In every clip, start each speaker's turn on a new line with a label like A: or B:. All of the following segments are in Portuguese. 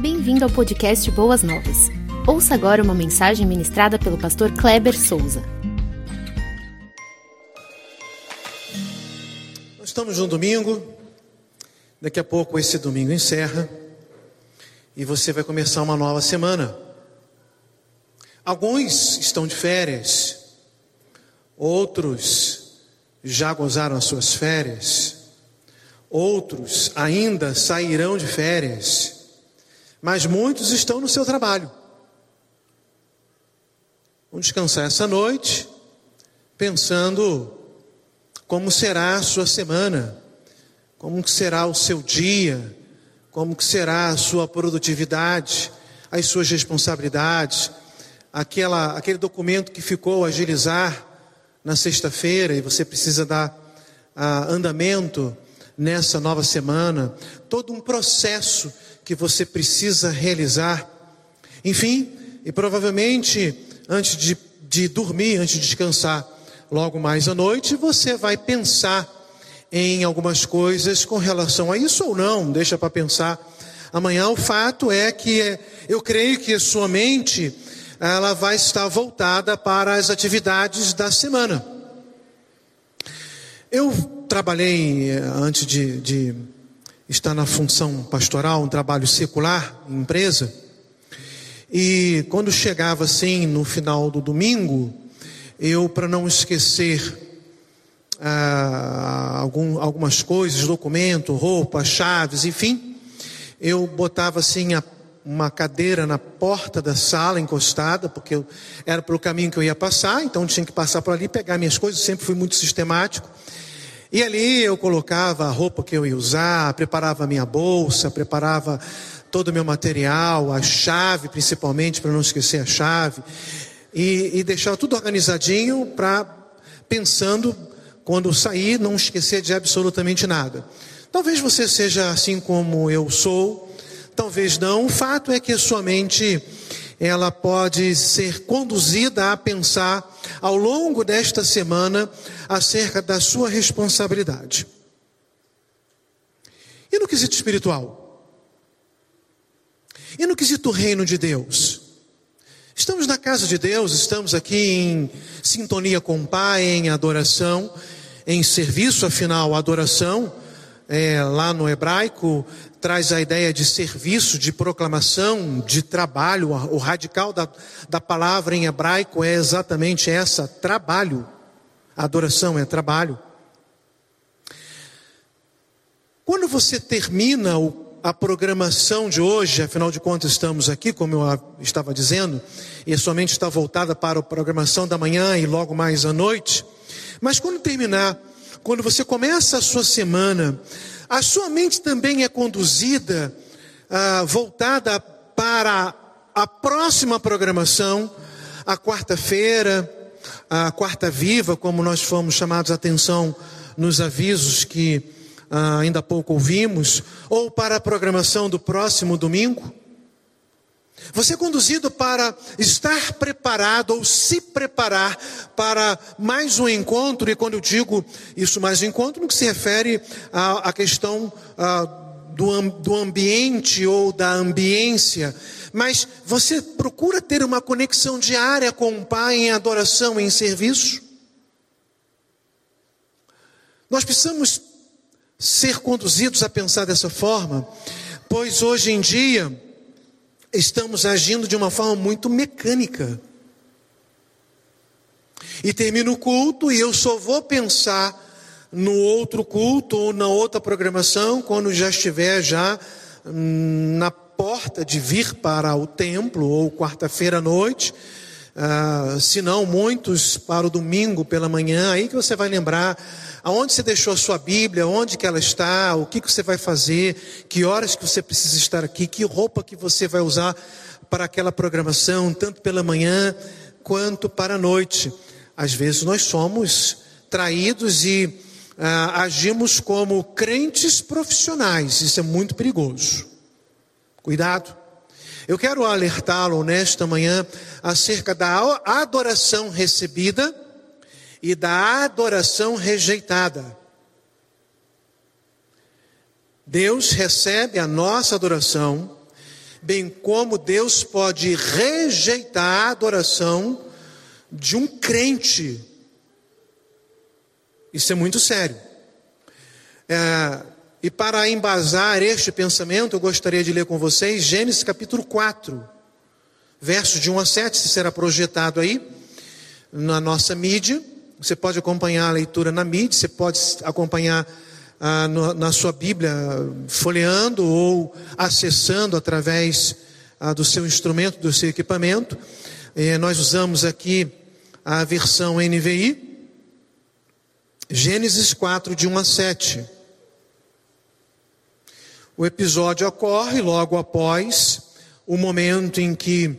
A: Bem-vindo ao podcast Boas Novas. Ouça agora uma mensagem ministrada pelo pastor Kleber Souza.
B: Nós estamos no domingo, daqui a pouco esse domingo encerra e você vai começar uma nova semana. Alguns estão de férias, outros já gozaram as suas férias, outros ainda sairão de férias, mas muitos estão no seu trabalho. Vão descansar essa noite, pensando como será a sua semana, como será o seu dia, como será a sua produtividade, as suas responsabilidades, aquela, aquele documento que ficou agilizar na sexta-feira e você precisa dar ah, andamento nessa nova semana, todo um processo que você precisa realizar. Enfim, e provavelmente antes de, de dormir, antes de descansar, logo mais à noite, você vai pensar em algumas coisas com relação a isso ou não, deixa para pensar amanhã. O fato é que eu creio que a sua mente ela vai estar voltada para as atividades da semana. Eu trabalhei, eh, antes de, de estar na função pastoral, um trabalho secular em empresa, e quando chegava assim no final do domingo, eu, para não esquecer ah, algum, algumas coisas, documento, roupa, chaves, enfim, eu botava assim a uma cadeira na porta da sala encostada, porque eu, era pelo caminho que eu ia passar, então tinha que passar por ali, pegar minhas coisas, sempre fui muito sistemático. E ali eu colocava a roupa que eu ia usar, preparava a minha bolsa, preparava todo o meu material, a chave principalmente, para não esquecer a chave, e, e deixava tudo organizadinho para, pensando, quando sair, não esquecer de absolutamente nada. Talvez você seja assim como eu sou, talvez não. O fato é que a sua mente ela pode ser conduzida a pensar ao longo desta semana acerca da sua responsabilidade. E no quesito espiritual? E no quesito reino de Deus? Estamos na casa de Deus, estamos aqui em sintonia com o Pai, em adoração, em serviço, afinal, adoração, é, lá no hebraico, traz a ideia de serviço, de proclamação, de trabalho. O radical da, da palavra em hebraico é exatamente essa: trabalho. Adoração é trabalho. Quando você termina a programação de hoje, afinal de contas estamos aqui, como eu estava dizendo, e somente está voltada para a programação da manhã e logo mais à noite. Mas quando terminar, quando você começa a sua semana, a sua mente também é conduzida, ah, voltada para a próxima programação, a quarta-feira, a quarta viva, como nós fomos chamados a atenção nos avisos que ah, ainda há pouco ouvimos, ou para a programação do próximo domingo. Você é conduzido para estar preparado ou se preparar para mais um encontro, e quando eu digo isso mais um encontro, no que se refere à, à questão à, do, do ambiente ou da ambiência, mas você procura ter uma conexão diária com o Pai em adoração, em serviço. Nós precisamos ser conduzidos a pensar dessa forma, pois hoje em dia, estamos agindo de uma forma muito mecânica. E termina o culto e eu só vou pensar no outro culto ou na outra programação quando já estiver já hum, na porta de vir para o templo ou quarta-feira à noite. Ah, se não, muitos para o domingo pela manhã, aí que você vai lembrar aonde você deixou a sua Bíblia, onde que ela está, o que, que você vai fazer, que horas que você precisa estar aqui, que roupa que você vai usar para aquela programação, tanto pela manhã quanto para a noite. Às vezes nós somos traídos e ah, agimos como crentes profissionais, isso é muito perigoso. Cuidado. Eu quero alertá-lo nesta manhã acerca da adoração recebida e da adoração rejeitada. Deus recebe a nossa adoração, bem como Deus pode rejeitar a adoração de um crente. Isso é muito sério. É, e para embasar este pensamento, eu gostaria de ler com vocês Gênesis capítulo 4, versos de 1 a 7, se será projetado aí na nossa mídia. Você pode acompanhar a leitura na mídia, você pode acompanhar ah, no, na sua Bíblia, folheando ou acessando através ah, do seu instrumento, do seu equipamento. Eh, nós usamos aqui a versão NVI, Gênesis 4, de 1 a 7. O episódio ocorre logo após o momento em que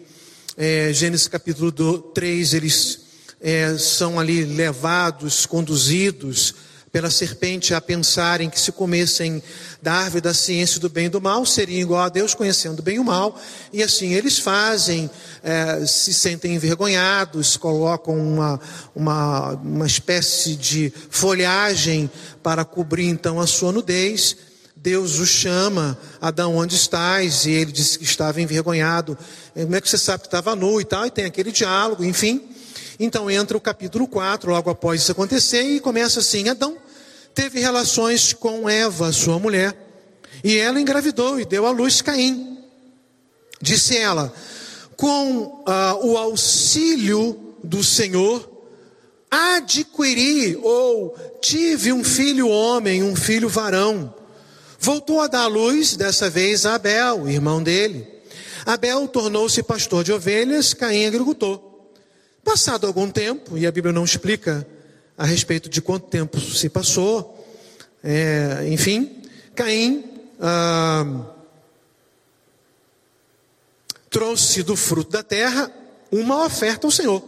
B: é, Gênesis capítulo 3, eles é, são ali levados, conduzidos pela serpente a pensarem que se comessem da árvore da ciência do bem e do mal, seriam igual a Deus, conhecendo bem e o mal, e assim eles fazem, é, se sentem envergonhados, colocam uma, uma, uma espécie de folhagem para cobrir então a sua nudez, Deus o chama, Adão, onde estás? E ele disse que estava envergonhado. Como é que você sabe que estava nu e tal? E tem aquele diálogo, enfim. Então entra o capítulo 4, logo após isso acontecer, e começa assim: Adão teve relações com Eva, sua mulher, e ela engravidou e deu à luz Caim. Disse ela: Com ah, o auxílio do Senhor, adquiri ou tive um filho homem, um filho varão. Voltou a dar luz, dessa vez a Abel, irmão dele. Abel tornou-se pastor de ovelhas, Caim agricultor. Passado algum tempo, e a Bíblia não explica a respeito de quanto tempo se passou, é, enfim, Caim ah, trouxe do fruto da terra uma oferta ao Senhor.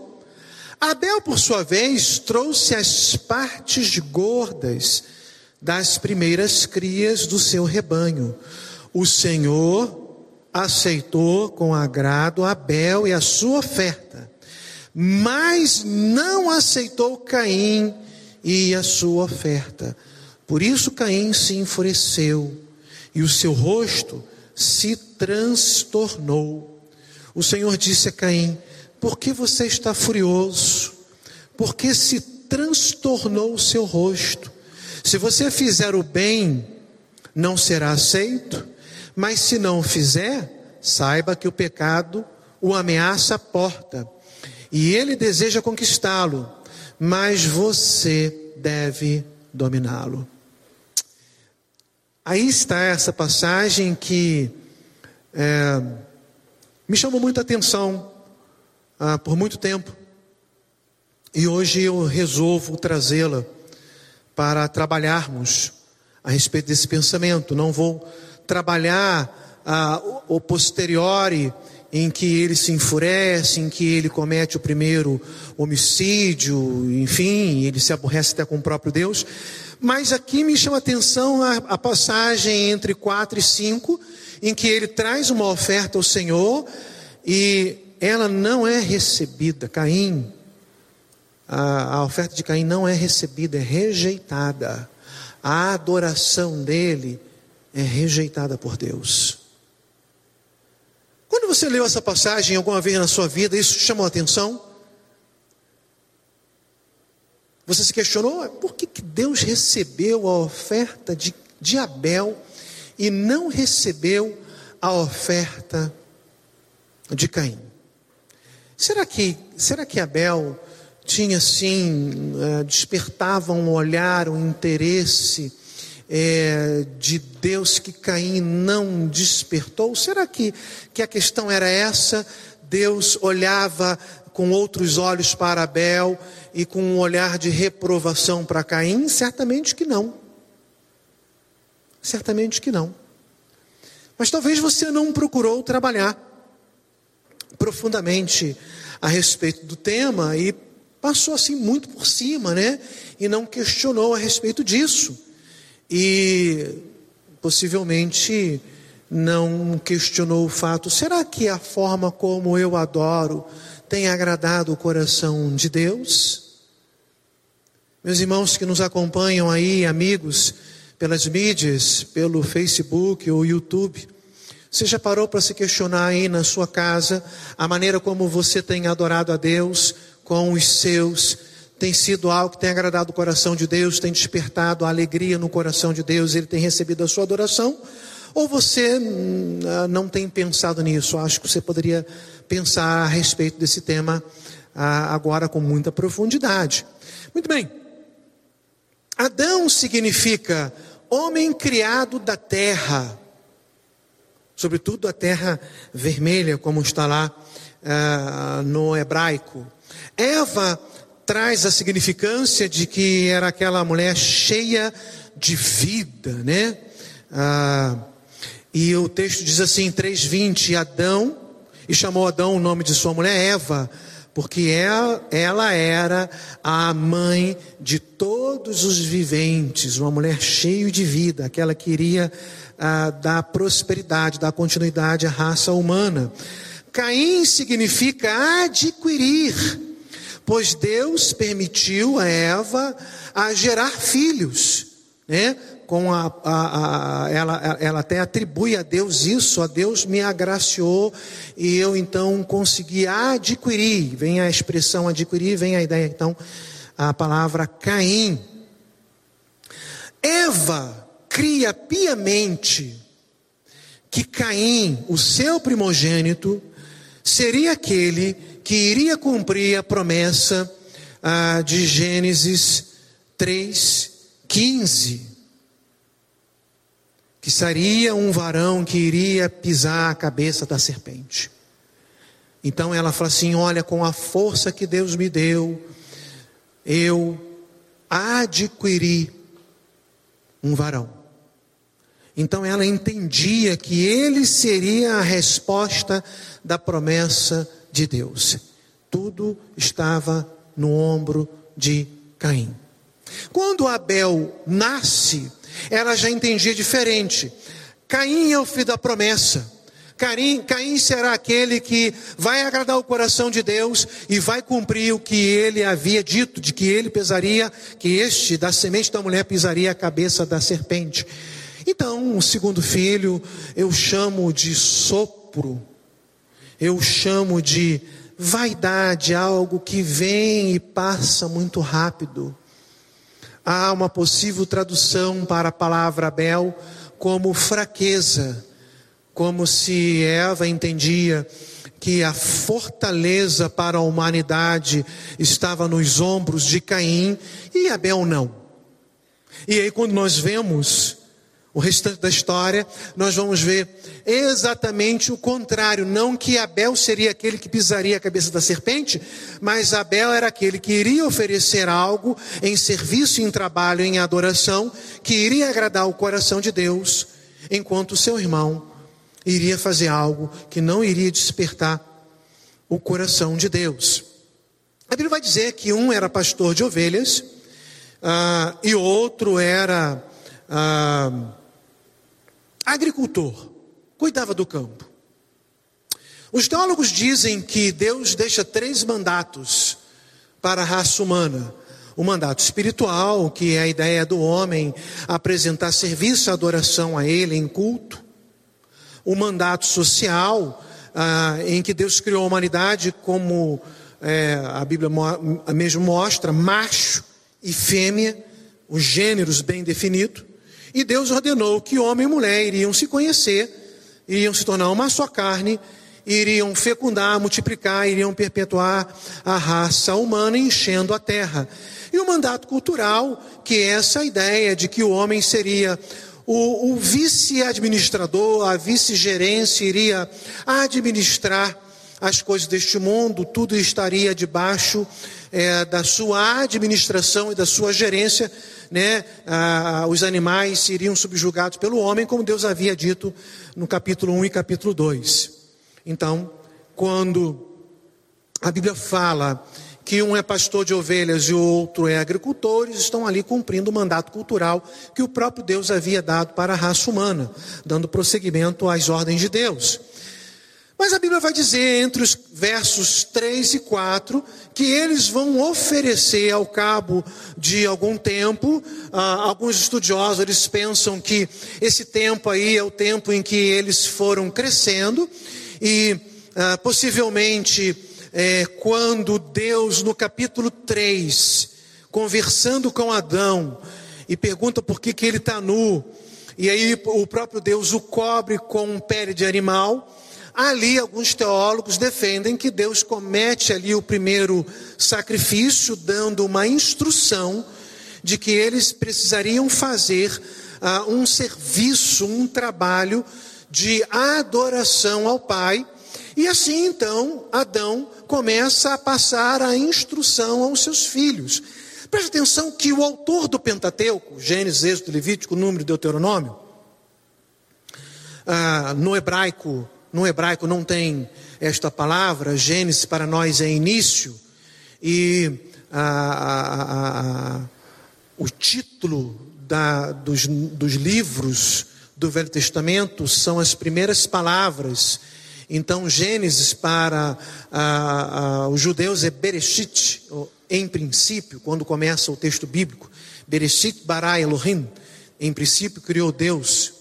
B: Abel, por sua vez, trouxe as partes gordas das primeiras crias do seu rebanho. O Senhor aceitou com agrado Abel e a sua oferta, mas não aceitou Caim e a sua oferta. Por isso Caim se enfureceu e o seu rosto se transtornou. O Senhor disse a Caim: Por que você está furioso? Por que se transtornou o seu rosto? Se você fizer o bem, não será aceito, mas se não fizer, saiba que o pecado o ameaça a porta e ele deseja conquistá-lo, mas você deve dominá-lo. Aí está essa passagem que é, me chamou muita atenção ah, por muito tempo e hoje eu resolvo trazê-la para trabalharmos a respeito desse pensamento. Não vou trabalhar ah, o posteriori em que ele se enfurece, em que ele comete o primeiro homicídio, enfim, ele se aborrece até com o próprio Deus. Mas aqui me chama a atenção a, a passagem entre 4 e 5, em que ele traz uma oferta ao Senhor e ela não é recebida. Caim a, a oferta de Caim não é recebida, é rejeitada. A adoração dele é rejeitada por Deus. Quando você leu essa passagem alguma vez na sua vida, isso chamou a atenção? Você se questionou por que, que Deus recebeu a oferta de, de Abel e não recebeu a oferta de Caim? Será que, será que Abel tinha assim, é, despertava um olhar, um interesse é, de Deus que Caim não despertou? Será que, que a questão era essa? Deus olhava com outros olhos para Abel e com um olhar de reprovação para Caim? Certamente que não. Certamente que não. Mas talvez você não procurou trabalhar profundamente a respeito do tema e passou assim muito por cima, né? E não questionou a respeito disso. E possivelmente não questionou o fato: será que a forma como eu adoro tem agradado o coração de Deus? Meus irmãos que nos acompanham aí, amigos, pelas mídias, pelo Facebook ou YouTube, Você já parou para se questionar aí na sua casa a maneira como você tem adorado a Deus com os seus? Tem sido algo que tem agradado o coração de Deus, tem despertado a alegria no coração de Deus, ele tem recebido a sua adoração? Ou você hum, ah, não tem pensado nisso? Acho que você poderia pensar a respeito desse tema ah, agora com muita profundidade. Muito bem. Adão significa homem criado da terra sobretudo a terra vermelha, como está lá uh, no hebraico. Eva traz a significância de que era aquela mulher cheia de vida, né? Uh, e o texto diz assim, 3:20, Adão e chamou Adão o nome de sua mulher Eva, porque ela, ela era a mãe de todos os viventes, uma mulher cheia de vida, aquela que iria ah, da prosperidade, da continuidade à raça humana. Caim significa adquirir, pois Deus permitiu a Eva a gerar filhos, né? Com a, a, a, ela, ela até atribui a Deus isso, a Deus me agraciou e eu então consegui adquirir. Vem a expressão adquirir, vem a ideia então, a palavra Caim. Eva cria piamente que Caim, o seu primogênito, seria aquele que iria cumprir a promessa ah, de Gênesis 3,15. Que seria um varão que iria pisar a cabeça da serpente. Então ela fala assim: Olha, com a força que Deus me deu, eu adquiri um varão. Então ela entendia que ele seria a resposta da promessa de Deus. Tudo estava no ombro de Caim. Quando Abel nasce, ela já entendia diferente. Caim é o filho da promessa. Caim, Caim será aquele que vai agradar o coração de Deus e vai cumprir o que ele havia dito, de que ele pesaria, que este, da semente da mulher, pisaria a cabeça da serpente. Então, o segundo filho eu chamo de sopro, eu chamo de vaidade, algo que vem e passa muito rápido. Há uma possível tradução para a palavra Abel como fraqueza, como se Eva entendia que a fortaleza para a humanidade estava nos ombros de Caim e Abel não. E aí, quando nós vemos o restante da história, nós vamos ver exatamente o contrário. Não que Abel seria aquele que pisaria a cabeça da serpente, mas Abel era aquele que iria oferecer algo em serviço, em trabalho, em adoração, que iria agradar o coração de Deus, enquanto seu irmão iria fazer algo que não iria despertar o coração de Deus. A Bíblia vai dizer que um era pastor de ovelhas uh, e outro era. Uh, agricultor, cuidava do campo. Os teólogos dizem que Deus deixa três mandatos para a raça humana. O mandato espiritual, que é a ideia do homem apresentar serviço adoração a Ele em culto. O mandato social, ah, em que Deus criou a humanidade como é, a Bíblia mesmo mostra, macho e fêmea, os gêneros bem definidos. E Deus ordenou que homem e mulher iriam se conhecer, iriam se tornar uma só carne, iriam fecundar, multiplicar, iriam perpetuar a raça humana enchendo a terra. E o mandato cultural, que é essa ideia de que o homem seria o, o vice-administrador, a vice-gerência, iria administrar as coisas deste mundo, tudo estaria debaixo é, da sua administração e da sua gerência, né, ah, os animais seriam subjugados pelo homem, como Deus havia dito no capítulo 1 e capítulo 2. Então, quando a Bíblia fala que um é pastor de ovelhas e o outro é agricultor, eles estão ali cumprindo o mandato cultural que o próprio Deus havia dado para a raça humana, dando prosseguimento às ordens de Deus. Mas a Bíblia vai dizer entre os versos 3 e 4 que eles vão oferecer ao cabo de algum tempo, ah, alguns estudiosos eles pensam que esse tempo aí é o tempo em que eles foram crescendo e ah, possivelmente é, quando Deus no capítulo 3, conversando com Adão e pergunta por que, que ele está nu, e aí o próprio Deus o cobre com pele de animal, Ali, alguns teólogos defendem que Deus comete ali o primeiro sacrifício, dando uma instrução de que eles precisariam fazer uh, um serviço, um trabalho de adoração ao Pai. E assim então Adão começa a passar a instrução aos seus filhos. Preste atenção que o autor do Pentateuco, Gênesis, Êxodo, Levítico, Número e Deuteronômio, uh, no hebraico no hebraico não tem esta palavra, Gênesis para nós é início, e a, a, a, o título da, dos, dos livros do Velho Testamento são as primeiras palavras. Então, Gênesis para os judeus é Bereshit, em princípio, quando começa o texto bíblico. Bereshit bara Elohim, em princípio criou Deus.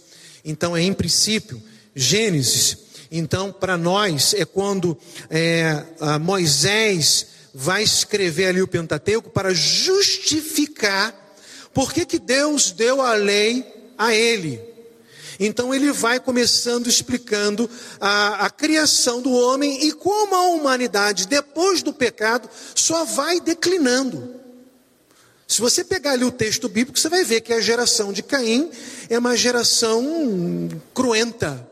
B: Então, é em princípio. Gênesis então, para nós, é quando é, Moisés vai escrever ali o Pentateuco para justificar por que, que Deus deu a lei a ele. Então ele vai começando explicando a, a, criação do homem e como a humanidade, depois do pecado, só vai declinando. Se você pegar ali o texto bíblico, você vai ver que a geração de Caim é uma geração cruenta,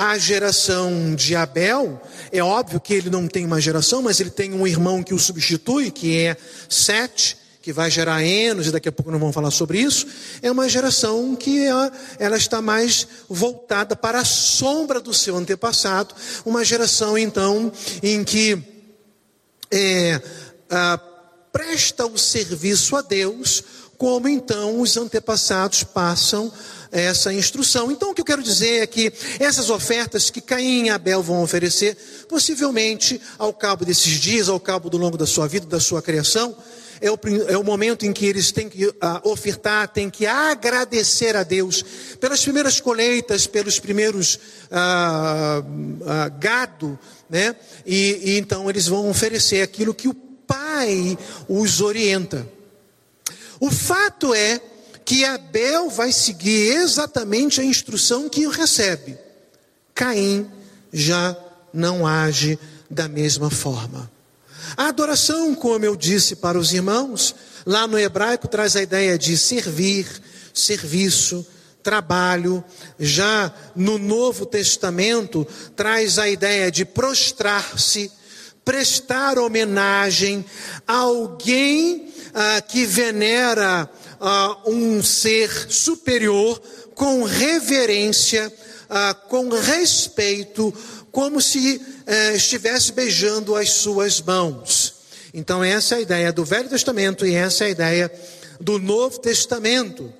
B: a geração de Abel, é óbvio que ele não tem uma geração, mas ele tem um irmão que o substitui, que é Sete, que vai gerar Enos, e daqui a pouco nós vamos falar sobre isso. É uma geração que ela, ela está mais voltada para a sombra do seu antepassado, uma geração então em que é, a, presta o serviço a Deus, como então os antepassados passam essa instrução. Então, o que eu quero dizer é que essas ofertas que Caim e Abel vão oferecer, possivelmente ao cabo desses dias, ao cabo do longo da sua vida, da sua criação, é o, é o momento em que eles têm que uh, ofertar, têm que agradecer a Deus pelas primeiras colheitas, pelos primeiros uh, uh, gado, né? E, e então eles vão oferecer aquilo que o Pai os orienta. O fato é que Abel vai seguir exatamente a instrução que recebe. Caim já não age da mesma forma. A adoração, como eu disse para os irmãos, lá no hebraico traz a ideia de servir, serviço, trabalho. Já no Novo Testamento traz a ideia de prostrar-se, prestar homenagem a alguém ah, que venera uh, um ser superior com reverência, uh, com respeito, como se uh, estivesse beijando as suas mãos. Então, essa é a ideia do Velho Testamento e essa é a ideia do Novo Testamento.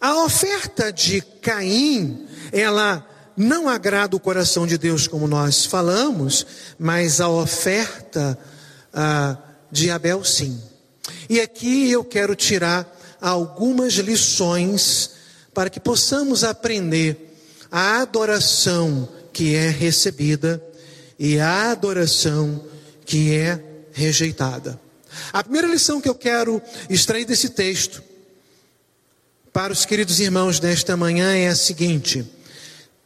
B: A oferta de Caim, ela não agrada o coração de Deus, como nós falamos, mas a oferta ah, de Abel, sim. E aqui eu quero tirar algumas lições para que possamos aprender a adoração que é recebida e a adoração que é rejeitada. A primeira lição que eu quero extrair desse texto para os queridos irmãos nesta manhã é a seguinte: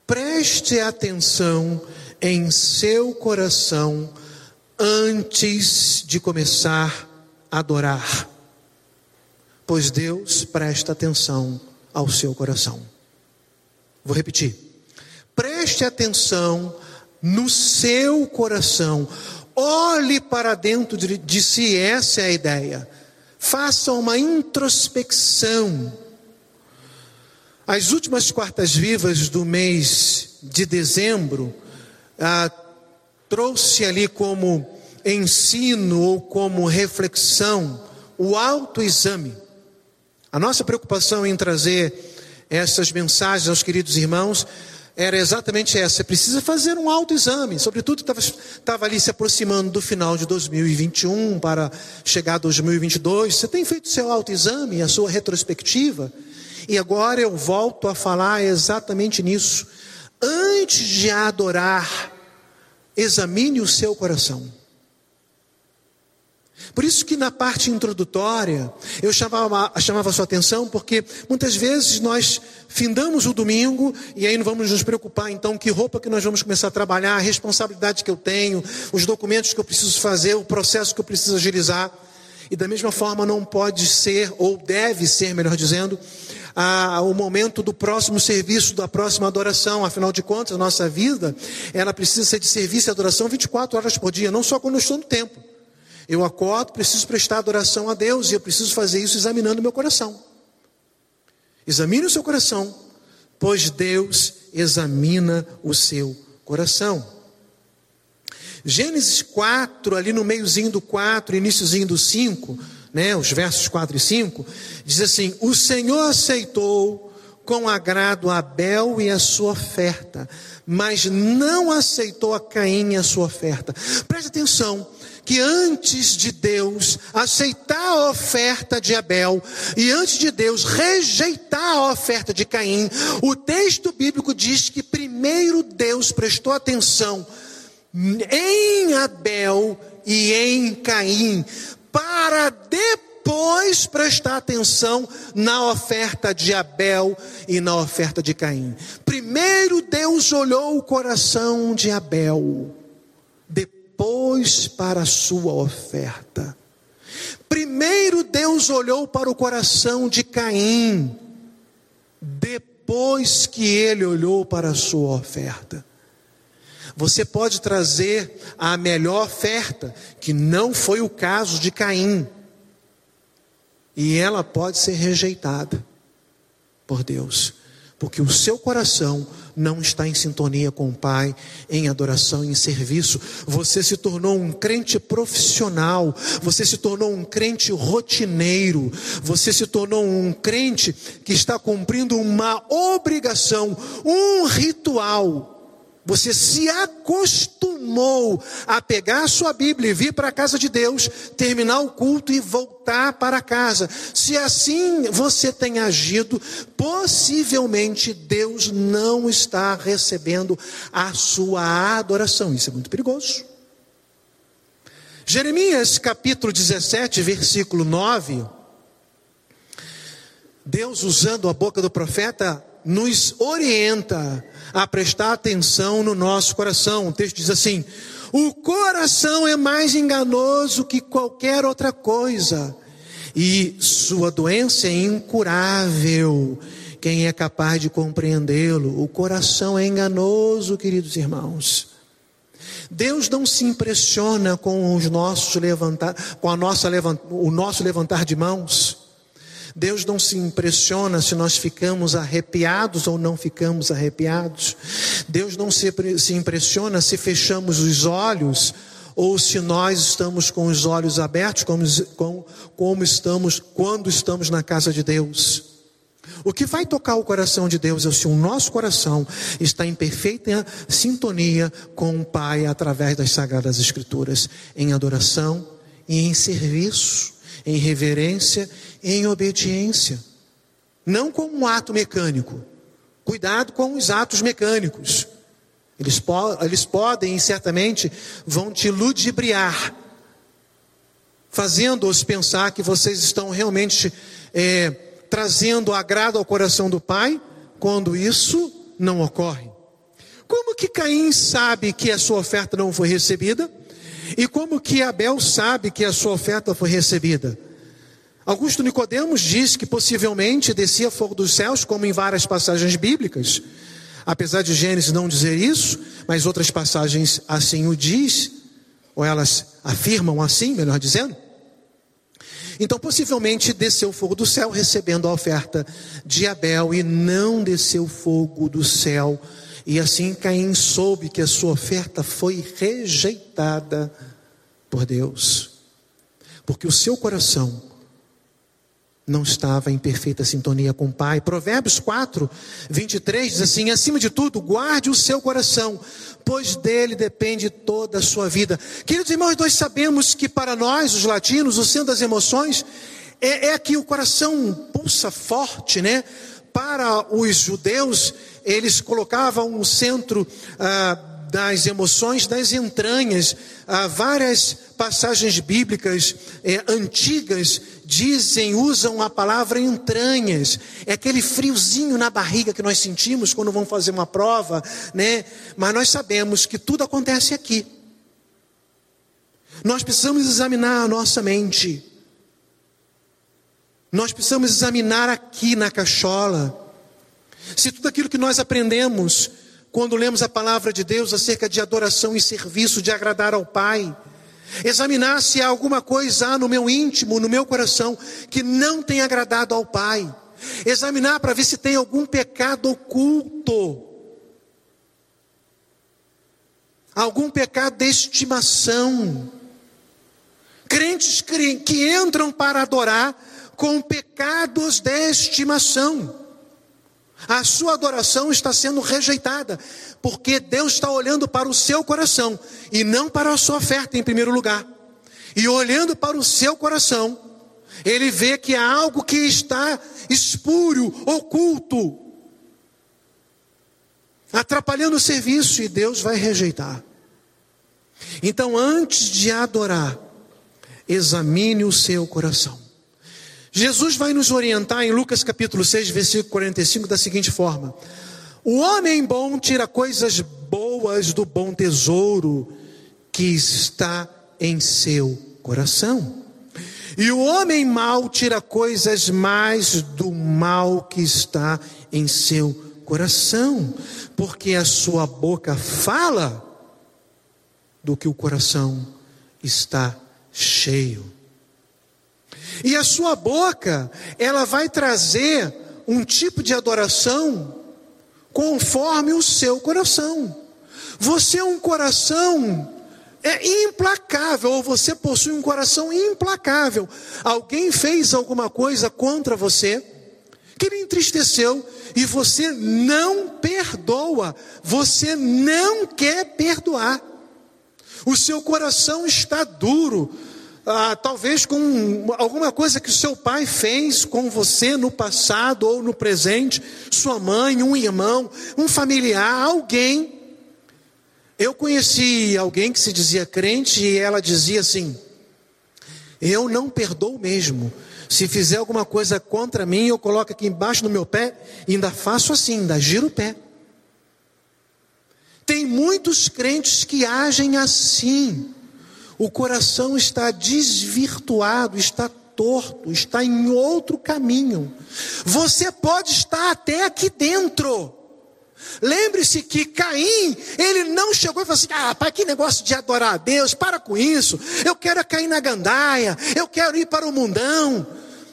B: preste atenção em seu coração antes de começar adorar, pois Deus presta atenção ao seu coração. Vou repetir. Preste atenção no seu coração. Olhe para dentro de, de si, essa é a ideia. Faça uma introspecção. As últimas quartas-vivas do mês de dezembro ah, trouxe ali como ensino ou como reflexão o autoexame. A nossa preocupação em trazer essas mensagens aos queridos irmãos era exatamente essa. Precisa fazer um autoexame, sobretudo estava ali se aproximando do final de 2021 para chegar a 2022. Você tem feito seu autoexame, a sua retrospectiva? E agora eu volto a falar exatamente nisso. Antes de adorar, examine o seu coração. Por isso que na parte introdutória eu chamava, chamava a sua atenção, porque muitas vezes nós findamos o domingo e aí não vamos nos preocupar então que roupa que nós vamos começar a trabalhar, a responsabilidade que eu tenho, os documentos que eu preciso fazer, o processo que eu preciso agilizar. E da mesma forma não pode ser, ou deve ser, melhor dizendo, a, o momento do próximo serviço, da próxima adoração. Afinal de contas, a nossa vida, ela precisa ser de serviço e adoração 24 horas por dia, não só quando eu estou no tempo. Eu acordo, preciso prestar adoração a Deus e eu preciso fazer isso examinando meu coração. Examine o seu coração, pois Deus examina o seu coração. Gênesis 4, ali no meiozinho do 4, iníciozinho do 5, né, os versos 4 e 5, diz assim: O Senhor aceitou com agrado Abel e a sua oferta, mas não aceitou a Caim e a sua oferta. Preste atenção, que antes de Deus aceitar a oferta de Abel e antes de Deus rejeitar a oferta de Caim, o texto bíblico diz que primeiro Deus prestou atenção em Abel e em Caim, para depois prestar atenção na oferta de Abel e na oferta de Caim. Primeiro Deus olhou o coração de Abel, depois para a sua oferta. Primeiro Deus olhou para o coração de Caim, depois que ele olhou para a sua oferta. Você pode trazer a melhor oferta, que não foi o caso de Caim, e ela pode ser rejeitada por Deus, porque o seu coração não está em sintonia com o Pai, em adoração e em serviço. Você se tornou um crente profissional, você se tornou um crente rotineiro, você se tornou um crente que está cumprindo uma obrigação, um ritual você se acostumou a pegar a sua Bíblia e vir para a casa de Deus, terminar o culto e voltar para casa. Se assim você tem agido, possivelmente Deus não está recebendo a sua adoração. Isso é muito perigoso. Jeremias capítulo 17, versículo 9. Deus, usando a boca do profeta, nos orienta a prestar atenção no nosso coração. O texto diz assim: o coração é mais enganoso que qualquer outra coisa, e sua doença é incurável. Quem é capaz de compreendê-lo? O coração é enganoso, queridos irmãos. Deus não se impressiona com os nossos levantar, com a nossa o nosso levantar de mãos. Deus não se impressiona se nós ficamos arrepiados ou não ficamos arrepiados. Deus não se, se impressiona se fechamos os olhos ou se nós estamos com os olhos abertos, como, como, como estamos quando estamos na casa de Deus. O que vai tocar o coração de Deus é se o nosso coração está em perfeita sintonia com o Pai através das Sagradas Escrituras, em adoração e em serviço, em reverência em obediência, não como um ato mecânico. Cuidado com os atos mecânicos. Eles, po eles podem e certamente vão te ludibriar, fazendo-os pensar que vocês estão realmente é, trazendo agrado ao coração do Pai, quando isso não ocorre. Como que Caim sabe que a sua oferta não foi recebida? E como que Abel sabe que a sua oferta foi recebida? Augusto Nicodemos diz que possivelmente descia fogo dos céus, como em várias passagens bíblicas. Apesar de Gênesis não dizer isso, mas outras passagens assim o diz, ou elas afirmam assim, melhor dizendo. Então, possivelmente desceu fogo do céu recebendo a oferta de Abel e não desceu fogo do céu. E assim Caim soube que a sua oferta foi rejeitada por Deus. Porque o seu coração não estava em perfeita sintonia com o Pai. Provérbios 4, 23 diz assim: acima de tudo, guarde o seu coração, pois dele depende toda a sua vida. Queridos irmãos, nós sabemos que para nós, os latinos, o centro das emoções é, é que o coração pulsa forte, né? Para os judeus, eles colocavam um centro. Ah, das emoções, das entranhas. Há várias passagens bíblicas é, antigas dizem, usam a palavra entranhas. É aquele friozinho na barriga que nós sentimos quando vamos fazer uma prova, né? Mas nós sabemos que tudo acontece aqui. Nós precisamos examinar a nossa mente. Nós precisamos examinar aqui na cachola se tudo aquilo que nós aprendemos quando lemos a palavra de Deus acerca de adoração e serviço, de agradar ao Pai. Examinar se há alguma coisa no meu íntimo, no meu coração, que não tem agradado ao Pai. Examinar para ver se tem algum pecado oculto. Algum pecado de estimação. Crentes que entram para adorar com pecados de estimação a sua adoração está sendo rejeitada, porque Deus está olhando para o seu coração e não para a sua oferta em primeiro lugar. E olhando para o seu coração, ele vê que há algo que está espúrio, oculto, atrapalhando o serviço e Deus vai rejeitar. Então, antes de adorar, examine o seu coração. Jesus vai nos orientar em Lucas capítulo 6, versículo 45, da seguinte forma: O homem bom tira coisas boas do bom tesouro que está em seu coração. E o homem mau tira coisas mais do mal que está em seu coração, porque a sua boca fala do que o coração está cheio. E a sua boca, ela vai trazer um tipo de adoração conforme o seu coração. Você é um coração é implacável, ou você possui um coração implacável. Alguém fez alguma coisa contra você que lhe entristeceu e você não perdoa, você não quer perdoar. O seu coração está duro, ah, talvez com alguma coisa que seu pai fez com você no passado ou no presente, sua mãe, um irmão, um familiar, alguém. Eu conheci alguém que se dizia crente e ela dizia assim: Eu não perdoo mesmo. Se fizer alguma coisa contra mim, eu coloco aqui embaixo no meu pé e ainda faço assim, ainda giro o pé. Tem muitos crentes que agem assim o coração está desvirtuado, está torto, está em outro caminho. Você pode estar até aqui dentro. Lembre-se que Caim, ele não chegou e falou assim: ah, pai, que negócio de adorar a Deus, para com isso. Eu quero cair na gandaia, eu quero ir para o mundão.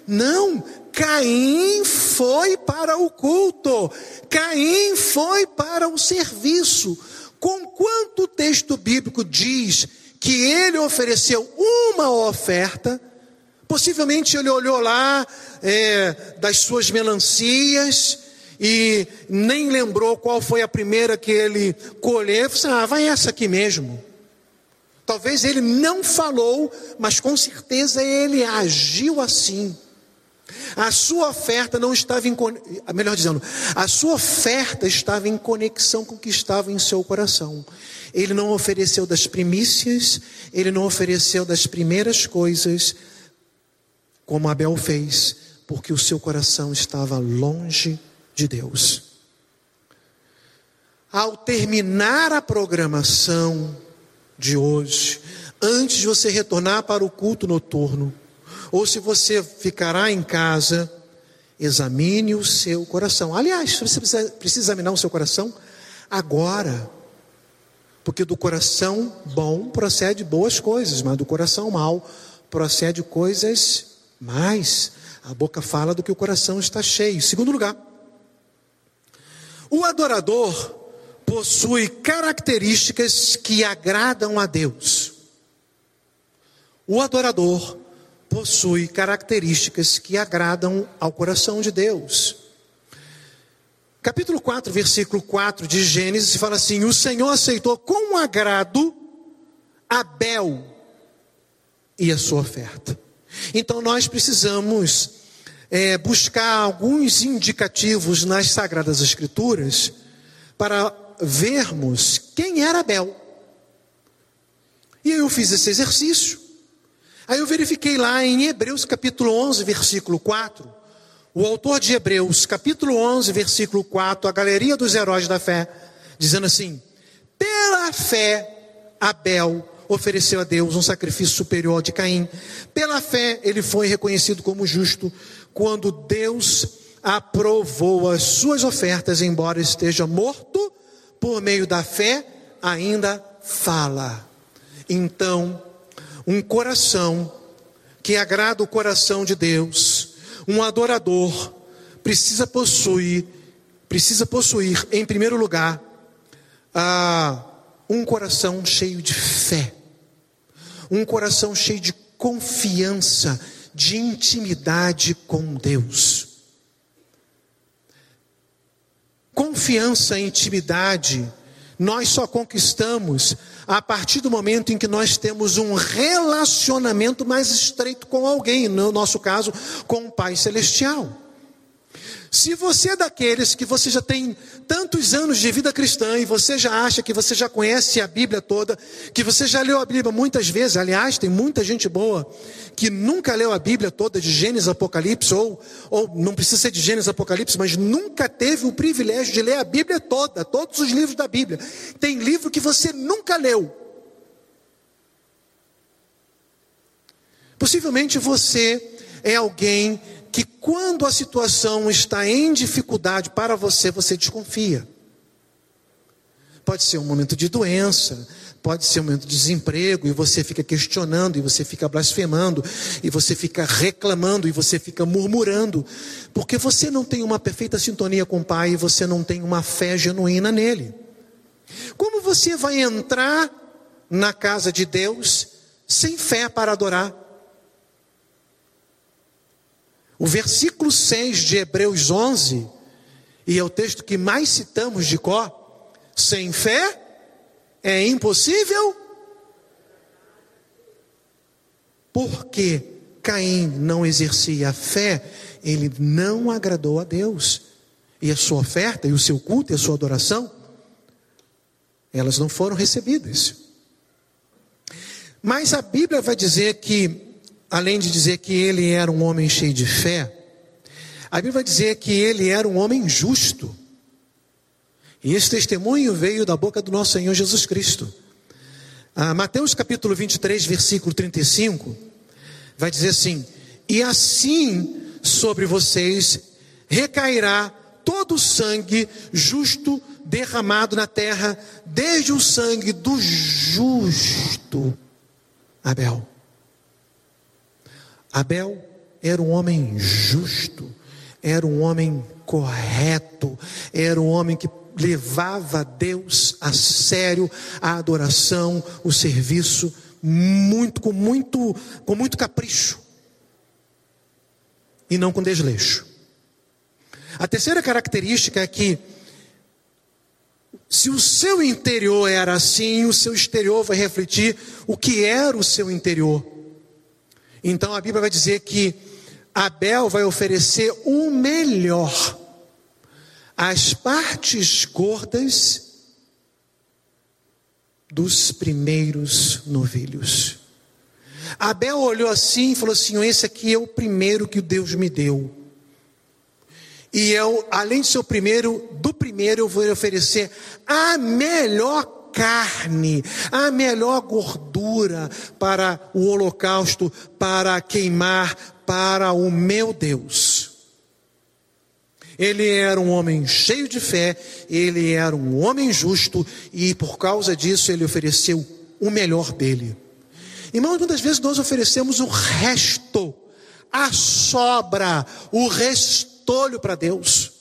B: Não, Caim foi para o culto, Caim foi para o serviço. Com quanto texto bíblico diz que ele ofereceu uma oferta, possivelmente ele olhou lá é, das suas melancias e nem lembrou qual foi a primeira que ele colheu, falou ah, vai essa aqui mesmo. Talvez ele não falou, mas com certeza ele agiu assim. A sua oferta não estava em, melhor dizendo, a sua oferta estava em conexão com o que estava em seu coração. Ele não ofereceu das primícias, ele não ofereceu das primeiras coisas, como Abel fez, porque o seu coração estava longe de Deus. Ao terminar a programação de hoje, antes de você retornar para o culto noturno, ou se você ficará em casa, examine o seu coração. Aliás, você precisa, examinar o seu coração agora. Porque do coração bom procede boas coisas, mas do coração mau procede coisas mais. A boca fala do que o coração está cheio. Segundo lugar, o adorador possui características que agradam a Deus. O adorador possui características que agradam ao coração de Deus. Capítulo 4, versículo 4 de Gênesis fala assim: O Senhor aceitou com agrado Abel e a sua oferta. Então nós precisamos é, buscar alguns indicativos nas Sagradas Escrituras para vermos quem era Abel. E eu fiz esse exercício. Aí eu verifiquei lá em Hebreus capítulo 11, versículo 4, o autor de Hebreus capítulo 11, versículo 4, a galeria dos heróis da fé, dizendo assim: pela fé, Abel ofereceu a Deus um sacrifício superior ao de Caim. Pela fé, ele foi reconhecido como justo quando Deus aprovou as suas ofertas, embora esteja morto, por meio da fé, ainda fala. Então, um coração que agrada o coração de Deus, um adorador, precisa possuir, precisa possuir, em primeiro lugar, ah, um coração cheio de fé, um coração cheio de confiança, de intimidade com Deus. Confiança e intimidade nós só conquistamos a partir do momento em que nós temos um relacionamento mais estreito com alguém, no nosso caso, com o Pai Celestial. Se você é daqueles que você já tem tantos anos de vida cristã e você já acha que você já conhece a Bíblia toda, que você já leu a Bíblia muitas vezes, aliás, tem muita gente boa que nunca leu a Bíblia toda de Gênesis Apocalipse, ou, ou não precisa ser de Gênesis Apocalipse, mas nunca teve o privilégio de ler a Bíblia toda, todos os livros da Bíblia. Tem livro que você nunca leu. Possivelmente você é alguém que quando a situação está em dificuldade para você, você desconfia. Pode ser um momento de doença, pode ser um momento de desemprego, e você fica questionando, e você fica blasfemando, e você fica reclamando, e você fica murmurando, porque você não tem uma perfeita sintonia com o Pai, e você não tem uma fé genuína nele. Como você vai entrar na casa de Deus sem fé para adorar? O versículo 6 de Hebreus 11, e é o texto que mais citamos de Có, sem fé é impossível. Porque Caim não exercia a fé, ele não agradou a Deus. E a sua oferta, e o seu culto, e a sua adoração, elas não foram recebidas. Mas a Bíblia vai dizer que além de dizer que ele era um homem cheio de fé, a Bíblia vai dizer que ele era um homem justo. E esse testemunho veio da boca do nosso Senhor Jesus Cristo. Ah, Mateus capítulo 23, versículo 35, vai dizer assim: E assim sobre vocês recairá todo o sangue justo derramado na terra, desde o sangue do justo Abel Abel era um homem justo, era um homem correto, era um homem que levava Deus a sério, a adoração, o serviço, muito com muito com muito capricho e não com desleixo. A terceira característica é que se o seu interior era assim, o seu exterior vai refletir o que era o seu interior. Então a Bíblia vai dizer que Abel vai oferecer o melhor, as partes gordas dos primeiros novilhos. Abel olhou assim e falou assim: Esse aqui é o primeiro que Deus me deu. E eu, além de ser o primeiro, do primeiro eu vou oferecer a melhor carne, a melhor gordura para o holocausto, para queimar para o meu Deus. Ele era um homem cheio de fé, ele era um homem justo e por causa disso ele ofereceu o melhor dele. Irmãos, muitas vezes nós oferecemos o resto, a sobra, o restolho para Deus.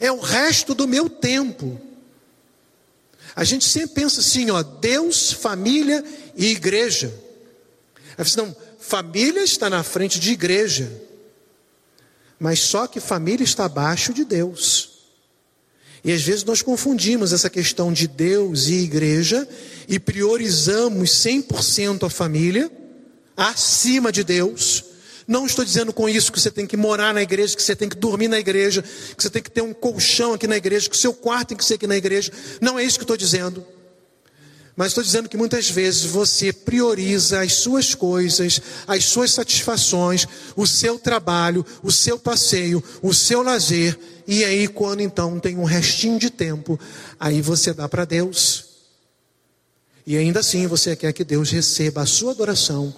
B: É o resto do meu tempo. A gente sempre pensa assim, ó, Deus, família e igreja. Aí você não, família está na frente de igreja, mas só que família está abaixo de Deus. E às vezes nós confundimos essa questão de Deus e igreja e priorizamos 100% a família acima de Deus. Não estou dizendo com isso que você tem que morar na igreja, que você tem que dormir na igreja, que você tem que ter um colchão aqui na igreja, que o seu quarto tem que ser aqui na igreja. Não é isso que estou dizendo. Mas estou dizendo que muitas vezes você prioriza as suas coisas, as suas satisfações, o seu trabalho, o seu passeio, o seu lazer, e aí, quando então tem um restinho de tempo, aí você dá para Deus. E ainda assim você quer que Deus receba a sua adoração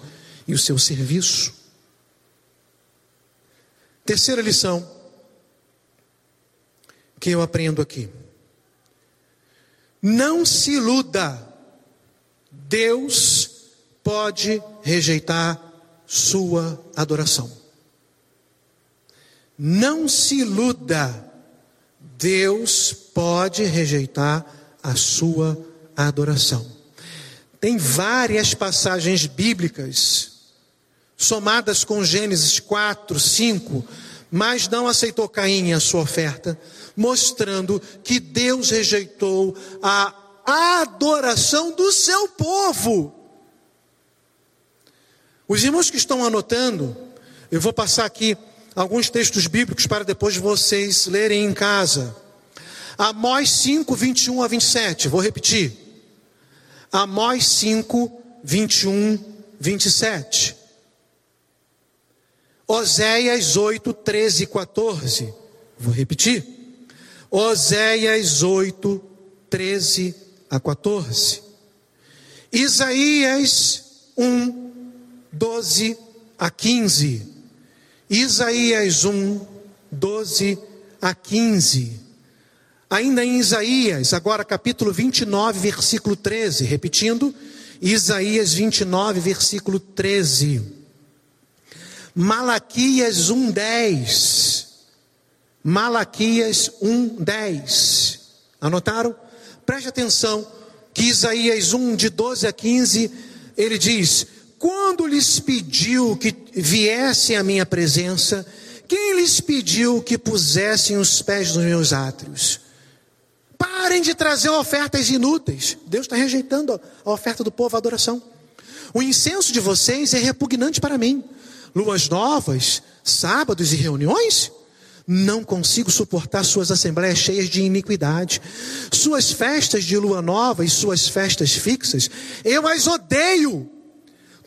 B: e o seu serviço. Terceira lição que eu aprendo aqui. Não se iluda Deus pode rejeitar sua adoração. Não se iluda, Deus pode rejeitar a sua adoração. Tem várias passagens bíblicas, somadas com Gênesis 4, 5, mas não aceitou Caim a sua oferta, mostrando que Deus rejeitou a a adoração do seu povo. Os irmãos que estão anotando, eu vou passar aqui alguns textos bíblicos para depois vocês lerem em casa. Amós 5, 21 a 27, vou repetir. Amós 5, 21, 27. Oséias 8, 13 e 14, vou repetir. Oséias 8, 13 a 14. Isaías 1, 12 a 15. Isaías 1, 12 a 15. Ainda em Isaías, agora capítulo 29, versículo 13, repetindo, Isaías 29, versículo 13. Malaquias 1, 10. Malaquias 1, 10. Anotaram? Preste atenção que Isaías 1, de 12 a 15, ele diz: Quando lhes pediu que viessem à minha presença, quem lhes pediu que pusessem os pés nos meus átrios? Parem de trazer ofertas inúteis. Deus está rejeitando a oferta do povo, a adoração. O incenso de vocês é repugnante para mim. Luas novas, sábados e reuniões? Não consigo suportar suas assembleias cheias de iniquidade. Suas festas de lua nova e suas festas fixas, eu as odeio.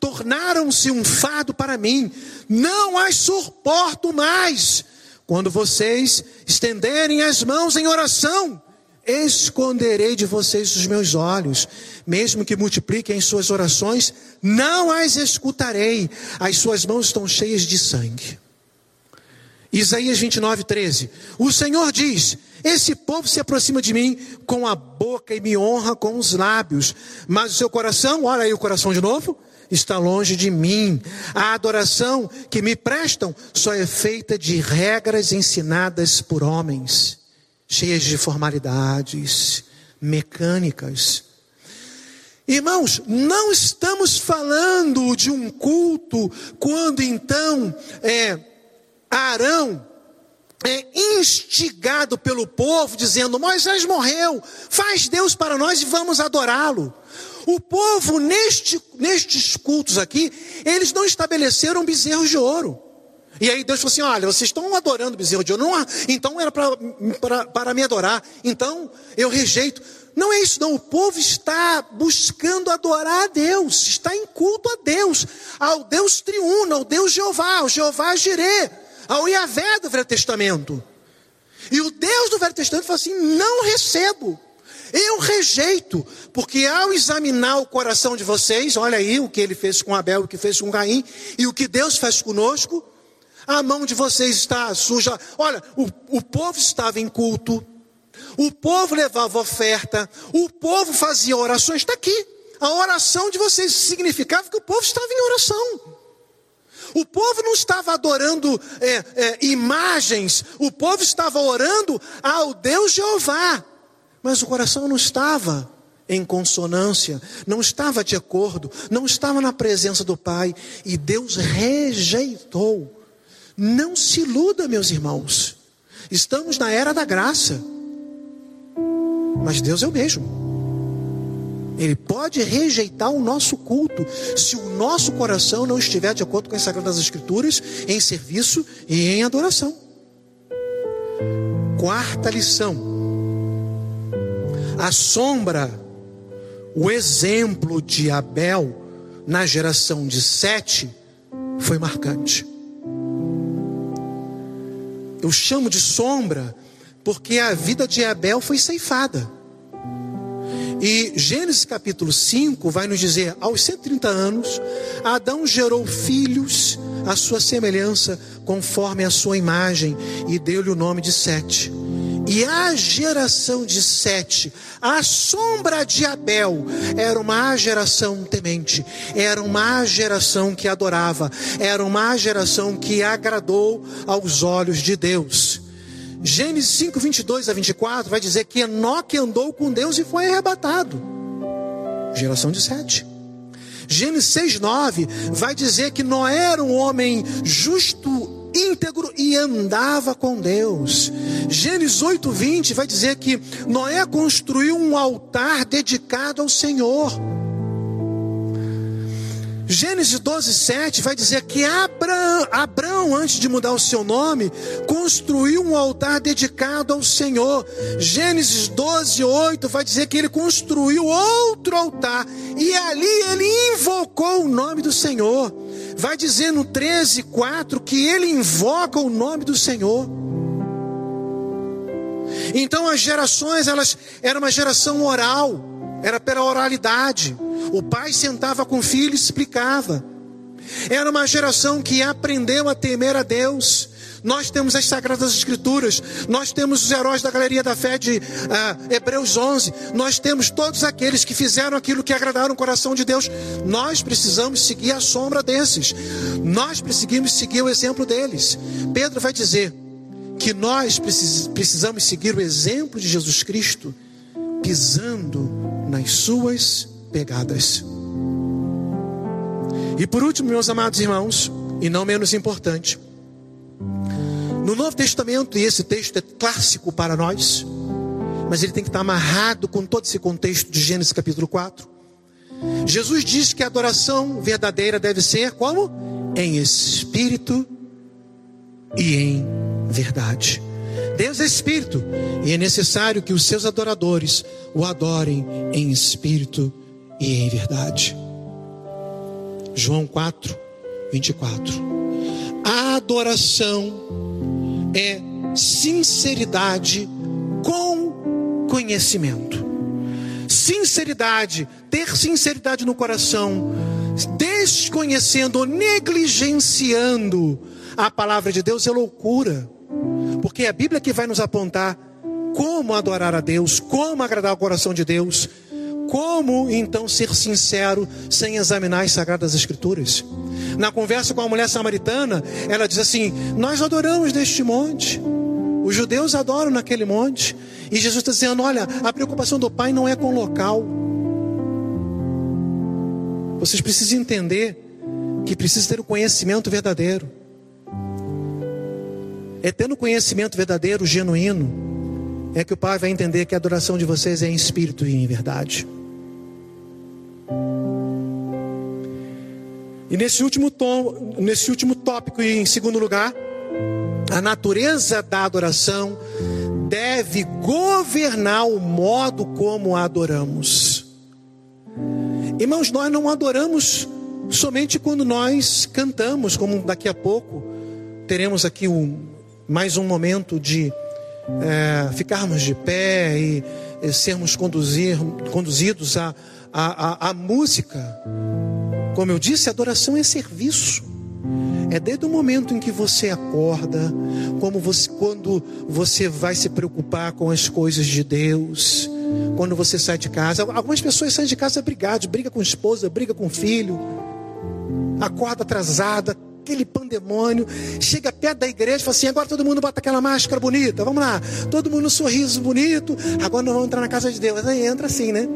B: Tornaram-se um fado para mim. Não as suporto mais. Quando vocês estenderem as mãos em oração, esconderei de vocês os meus olhos, mesmo que multipliquem suas orações, não as escutarei. As suas mãos estão cheias de sangue. Isaías 29, 13. O Senhor diz: Esse povo se aproxima de mim com a boca e me honra com os lábios, mas o seu coração, olha aí o coração de novo, está longe de mim. A adoração que me prestam só é feita de regras ensinadas por homens, cheias de formalidades mecânicas. Irmãos, não estamos falando de um culto quando então é Arão é instigado pelo povo, dizendo: Moisés morreu, faz Deus para nós e vamos adorá-lo. O povo, neste, nestes cultos aqui, eles não estabeleceram bezerros de ouro. E aí Deus falou assim: olha, vocês estão adorando bezerro de ouro, não, então era para me adorar, então eu rejeito. Não é isso, não. O povo está buscando adorar a Deus, está em culto a Deus, ao Deus triuno, ao Deus Jeová, ao Jeová Jireh ao Iavé do Velho Testamento. E o Deus do Velho Testamento falou assim: não recebo, eu rejeito, porque ao examinar o coração de vocês, olha aí o que ele fez com Abel, o que fez com Caim, e o que Deus faz conosco, a mão de vocês está suja. Olha, o, o povo estava em culto, o povo levava oferta, o povo fazia orações, está aqui. A oração de vocês significava que o povo estava em oração. O povo não estava adorando é, é, imagens, o povo estava orando ao Deus Jeová, mas o coração não estava em consonância, não estava de acordo, não estava na presença do Pai e Deus rejeitou. Não se iluda, meus irmãos. Estamos na era da graça. Mas Deus é o mesmo. Ele pode rejeitar o nosso culto se o nosso coração não estiver de acordo com as Sagradas Escrituras em serviço e em adoração. Quarta lição: a sombra, o exemplo de Abel na geração de Sete foi marcante. Eu chamo de sombra porque a vida de Abel foi ceifada. E Gênesis capítulo 5 vai nos dizer: aos 130 anos, Adão gerou filhos à sua semelhança, conforme a sua imagem, e deu-lhe o nome de Sete. E a geração de Sete, a sombra de Abel, era uma geração temente, era uma geração que adorava, era uma geração que agradou aos olhos de Deus. Gênesis 5, 22 a 24 vai dizer que Enoque andou com Deus e foi arrebatado. Geração de Sete. Gênesis 6, 9 vai dizer que Noé era um homem justo, íntegro e andava com Deus. Gênesis 8, 20 vai dizer que Noé construiu um altar dedicado ao Senhor. Gênesis 12, 7 vai dizer que Abraão, Abraão, antes de mudar o seu nome, construiu um altar dedicado ao Senhor. Gênesis 12, 8 vai dizer que ele construiu outro altar e ali ele invocou o nome do Senhor. Vai dizer no 13, 4 que ele invoca o nome do Senhor. Então as gerações, elas era uma geração oral, era pela oralidade. O pai sentava com o filho e explicava. Era uma geração que aprendeu a temer a Deus. Nós temos as Sagradas Escrituras, nós temos os heróis da Galeria da Fé de uh, Hebreus 11, nós temos todos aqueles que fizeram aquilo que agradaram o coração de Deus. Nós precisamos seguir a sombra desses, nós precisamos seguir o exemplo deles. Pedro vai dizer que nós precisamos seguir o exemplo de Jesus Cristo, pisando nas suas pegadas. E por último, meus amados irmãos, e não menos importante, no Novo Testamento, e esse texto é clássico para nós, mas ele tem que estar amarrado com todo esse contexto de Gênesis capítulo 4. Jesus diz que a adoração verdadeira deve ser como? Em espírito e em verdade. Deus é espírito e é necessário que os seus adoradores o adorem em espírito e em verdade. João 4, 24. A adoração é sinceridade com conhecimento. Sinceridade, ter sinceridade no coração, desconhecendo ou negligenciando a palavra de Deus é loucura. Porque é a Bíblia que vai nos apontar como adorar a Deus, como agradar o coração de Deus. Como então ser sincero sem examinar as sagradas escrituras? Na conversa com a mulher samaritana, ela diz assim: Nós adoramos neste monte. Os judeus adoram naquele monte. E Jesus está dizendo: Olha, a preocupação do Pai não é com o local. Vocês precisam entender que precisa ter o conhecimento verdadeiro. É tendo conhecimento verdadeiro, genuíno, é que o Pai vai entender que a adoração de vocês é em espírito e em verdade. E nesse último tom, nesse último tópico e em segundo lugar, a natureza da adoração deve governar o modo como a adoramos. Irmãos, nós não adoramos somente quando nós cantamos, como daqui a pouco teremos aqui um, mais um momento de é, ficarmos de pé e, e sermos conduzir, conduzidos à a, a, a, música como eu disse, adoração é serviço. É desde o momento em que você acorda, como você, quando você vai se preocupar com as coisas de Deus, quando você sai de casa. Algumas pessoas saem de casa brigadas, briga com esposa, briga com filho, acorda atrasada, aquele pandemônio, chega perto da igreja e fala assim: agora todo mundo bota aquela máscara bonita, vamos lá, todo mundo um sorriso bonito, agora nós vamos entrar na casa de Deus. Aí entra assim, né?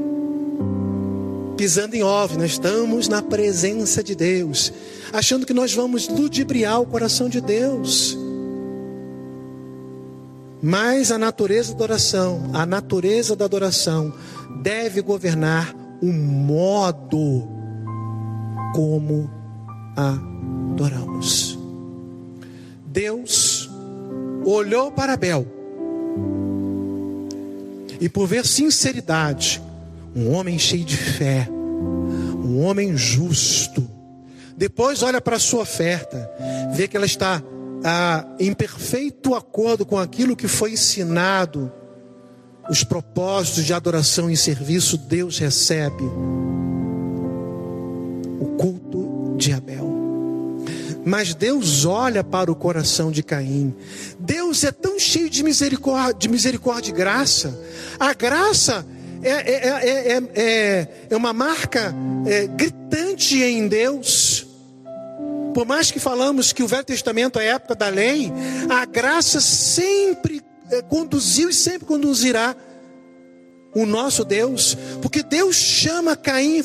B: Pisando em ovos, nós estamos na presença de Deus, achando que nós vamos ludibriar o coração de Deus. Mas a natureza da adoração, a natureza da adoração deve governar o modo como adoramos. Deus olhou para Abel e, por ver sinceridade, um homem cheio de fé, um homem justo, depois olha para a sua oferta, vê que ela está ah, em perfeito acordo com aquilo que foi ensinado, os propósitos de adoração e serviço, Deus recebe o culto de Abel. Mas Deus olha para o coração de Caim. Deus é tão cheio de misericórdia, de misericórdia e graça. A graça é, é, é, é uma marca gritante em Deus. Por mais que falamos que o Velho Testamento é a época da lei, a graça sempre conduziu e sempre conduzirá o nosso Deus, porque Deus chama Caim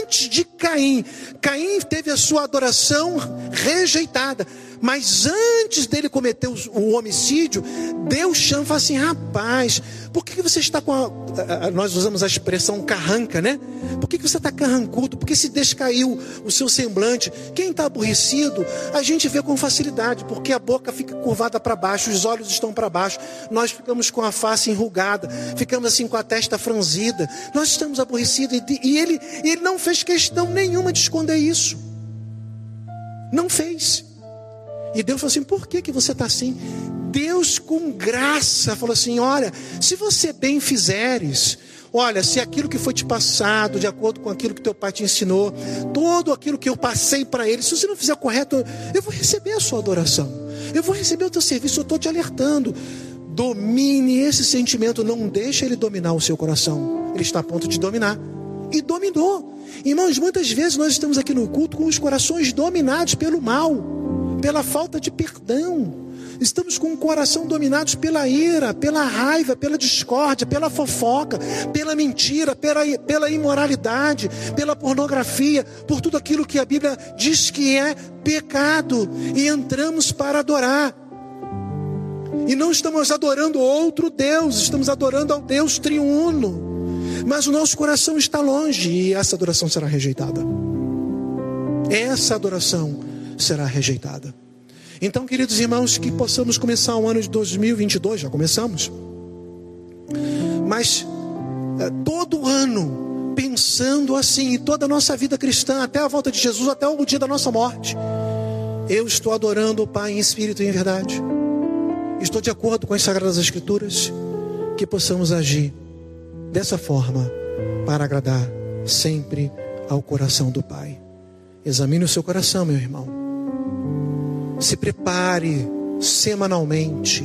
B: antes de Caim. Caim teve a sua adoração rejeitada. Mas antes dele cometer o homicídio, Deus chama e fala assim: rapaz, por que você está com a. Nós usamos a expressão carranca, né? Por que você está carrancudo? Por que se descaiu o seu semblante? Quem está aborrecido, a gente vê com facilidade, porque a boca fica curvada para baixo, os olhos estão para baixo, nós ficamos com a face enrugada, ficamos assim com a testa franzida, nós estamos aborrecidos e ele, ele não fez questão nenhuma de esconder isso. Não fez. E Deus falou assim: por que, que você está assim? Deus, com graça, falou assim: olha, se você bem fizeres, olha, se aquilo que foi te passado, de acordo com aquilo que teu pai te ensinou, todo aquilo que eu passei para ele, se você não fizer correto, eu vou receber a sua adoração, eu vou receber o teu serviço, eu estou te alertando. Domine esse sentimento, não deixe ele dominar o seu coração. Ele está a ponto de dominar. E dominou. Irmãos, muitas vezes nós estamos aqui no culto com os corações dominados pelo mal pela falta de perdão. Estamos com o coração dominados pela ira, pela raiva, pela discórdia, pela fofoca, pela mentira, pela, pela imoralidade, pela pornografia, por tudo aquilo que a Bíblia diz que é pecado. E entramos para adorar. E não estamos adorando outro Deus, estamos adorando ao Deus triuno. Mas o nosso coração está longe e essa adoração será rejeitada. Essa adoração será rejeitada. Então, queridos irmãos, que possamos começar o ano de 2022, já começamos, mas é, todo ano pensando assim, em toda a nossa vida cristã, até a volta de Jesus, até o dia da nossa morte, eu estou adorando o Pai em espírito e em verdade, estou de acordo com as Sagradas Escrituras, que possamos agir dessa forma para agradar sempre ao coração do Pai. Examine o seu coração, meu irmão. Se prepare semanalmente.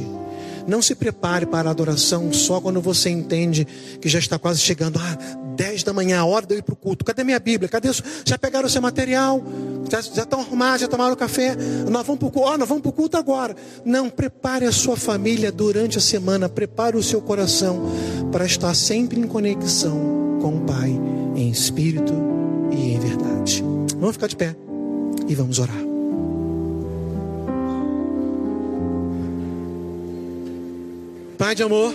B: Não se prepare para a adoração só quando você entende que já está quase chegando. Ah, 10 da manhã, a hora de eu ir para o culto. Cadê minha Bíblia? Cadê? Já pegaram o seu material? Já, já estão arrumados? Já tomaram café? Nós vamos para o culto. Oh, nós vamos para o culto agora. Não, prepare a sua família durante a semana. Prepare o seu coração para estar sempre em conexão com o Pai, em espírito e em verdade. Vamos ficar de pé e vamos orar. De amor,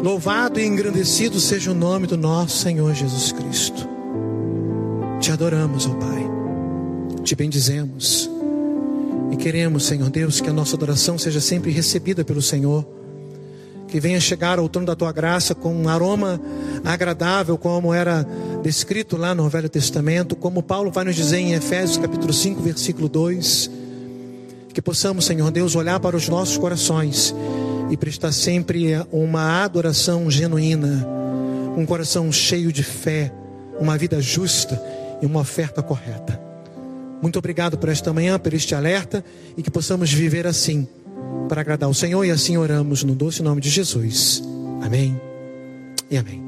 B: louvado e engrandecido seja o nome do nosso Senhor Jesus Cristo. Te adoramos, ó Pai, te bendizemos e queremos, Senhor Deus, que a nossa adoração seja sempre recebida pelo Senhor, que venha chegar ao trono da tua graça com um aroma agradável, como era descrito lá no Velho Testamento, como Paulo vai nos dizer em Efésios capítulo 5, versículo 2. Que possamos, Senhor Deus, olhar para os nossos corações e prestar sempre uma adoração genuína, um coração cheio de fé, uma vida justa e uma oferta correta. Muito obrigado por esta manhã, por este alerta e que possamos viver assim, para agradar o Senhor e assim oramos no doce nome de Jesus. Amém e amém.